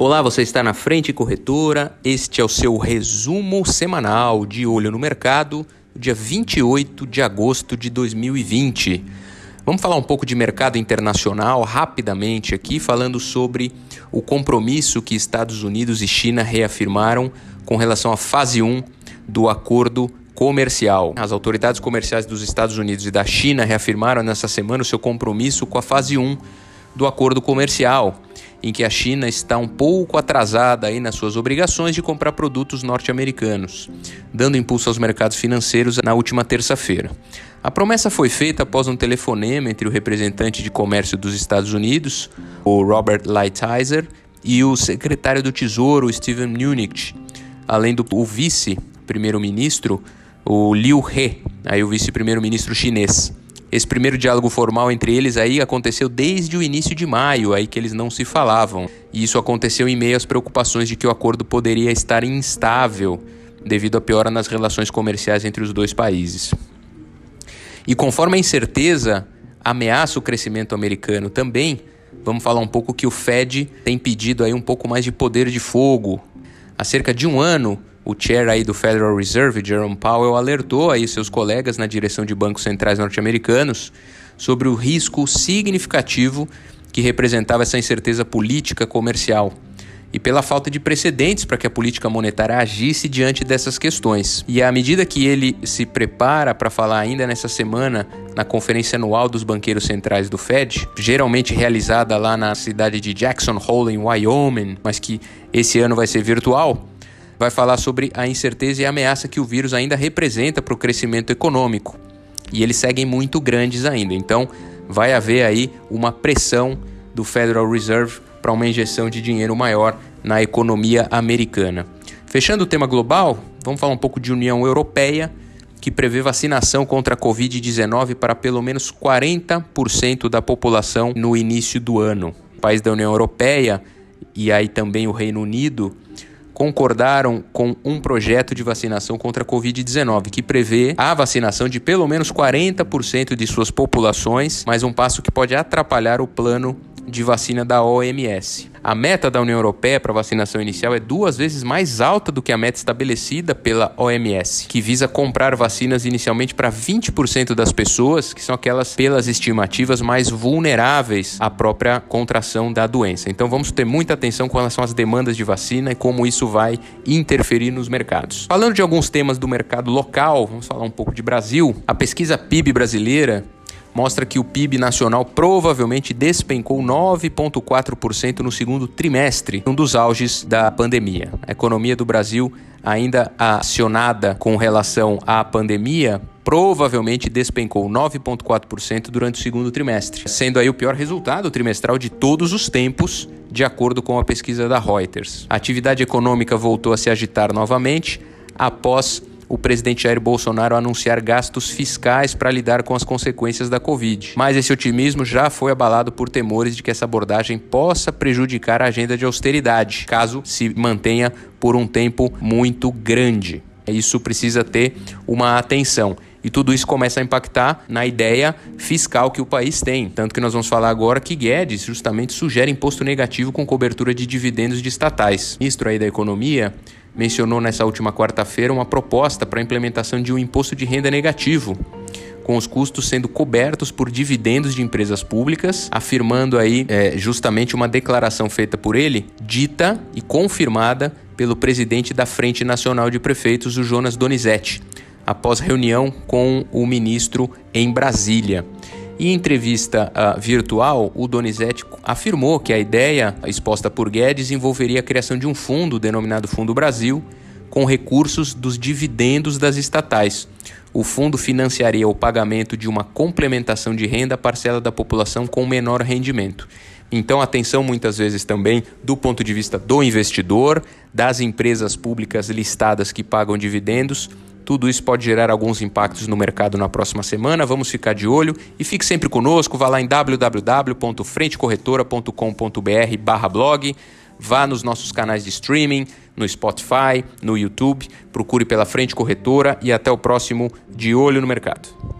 Olá, você está na Frente Corretora. Este é o seu resumo semanal de Olho no Mercado, dia 28 de agosto de 2020. Vamos falar um pouco de mercado internacional rapidamente aqui, falando sobre o compromisso que Estados Unidos e China reafirmaram com relação à fase 1 do acordo comercial. As autoridades comerciais dos Estados Unidos e da China reafirmaram nessa semana o seu compromisso com a fase 1 do acordo comercial em que a China está um pouco atrasada aí nas suas obrigações de comprar produtos norte-americanos, dando impulso aos mercados financeiros na última terça-feira. A promessa foi feita após um telefonema entre o representante de comércio dos Estados Unidos, o Robert Lighthizer, e o secretário do Tesouro, Steven Mnuchin, além do vice-primeiro-ministro, o Liu He, aí o vice-primeiro-ministro chinês. Esse primeiro diálogo formal entre eles aí aconteceu desde o início de maio, aí que eles não se falavam. E isso aconteceu em meio às preocupações de que o acordo poderia estar instável devido à piora nas relações comerciais entre os dois países. E conforme a incerteza ameaça o crescimento americano também, vamos falar um pouco que o Fed tem pedido aí um pouco mais de poder de fogo. Há cerca de um ano, o chair aí do Federal Reserve, Jerome Powell, alertou aí seus colegas na direção de bancos centrais norte-americanos sobre o risco significativo que representava essa incerteza política comercial e pela falta de precedentes para que a política monetária agisse diante dessas questões. E à medida que ele se prepara para falar ainda nessa semana na conferência anual dos banqueiros centrais do Fed, geralmente realizada lá na cidade de Jackson Hole, em Wyoming, mas que esse ano vai ser virtual, vai falar sobre a incerteza e a ameaça que o vírus ainda representa para o crescimento econômico. E eles seguem muito grandes ainda. Então, vai haver aí uma pressão do Federal Reserve para uma injeção de dinheiro maior na economia americana. Fechando o tema global, vamos falar um pouco de União Europeia, que prevê vacinação contra a Covid-19 para pelo menos 40% da população no início do ano. O país da União Europeia e aí também o Reino Unido concordaram com um projeto de vacinação contra a Covid-19 que prevê a vacinação de pelo menos 40% de suas populações, mas um passo que pode atrapalhar o plano de vacina da OMS. A meta da União Europeia para vacinação inicial é duas vezes mais alta do que a meta estabelecida pela OMS, que visa comprar vacinas inicialmente para 20% das pessoas, que são aquelas, pelas estimativas, mais vulneráveis à própria contração da doença. Então vamos ter muita atenção com relação às demandas de vacina e como isso vai interferir nos mercados. Falando de alguns temas do mercado local, vamos falar um pouco de Brasil. A pesquisa PIB brasileira mostra que o PIB nacional provavelmente despencou 9,4% no segundo trimestre, um dos auges da pandemia. A economia do Brasil, ainda acionada com relação à pandemia, provavelmente despencou 9,4% durante o segundo trimestre, sendo aí o pior resultado trimestral de todos os tempos, de acordo com a pesquisa da Reuters. A atividade econômica voltou a se agitar novamente após o presidente Jair Bolsonaro anunciar gastos fiscais para lidar com as consequências da Covid. Mas esse otimismo já foi abalado por temores de que essa abordagem possa prejudicar a agenda de austeridade, caso se mantenha por um tempo muito grande. Isso precisa ter uma atenção. E tudo isso começa a impactar na ideia fiscal que o país tem. Tanto que nós vamos falar agora que Guedes justamente sugere imposto negativo com cobertura de dividendos de estatais. Ministro aí da Economia mencionou nessa última quarta-feira uma proposta para a implementação de um imposto de renda negativo, com os custos sendo cobertos por dividendos de empresas públicas, afirmando aí é, justamente uma declaração feita por ele, dita e confirmada pelo presidente da Frente Nacional de Prefeitos, o Jonas Donizete, após reunião com o ministro em Brasília. Em entrevista uh, virtual, o Donizete afirmou que a ideia exposta por Guedes envolveria a criação de um fundo denominado Fundo Brasil, com recursos dos dividendos das estatais. O fundo financiaria o pagamento de uma complementação de renda à parcela da população com menor rendimento. Então, atenção muitas vezes também do ponto de vista do investidor, das empresas públicas listadas que pagam dividendos tudo isso pode gerar alguns impactos no mercado na próxima semana. Vamos ficar de olho e fique sempre conosco. Vá lá em www.frentecorretora.com.br/blog. Vá nos nossos canais de streaming, no Spotify, no YouTube. Procure pela Frente Corretora e até o próximo De Olho no Mercado.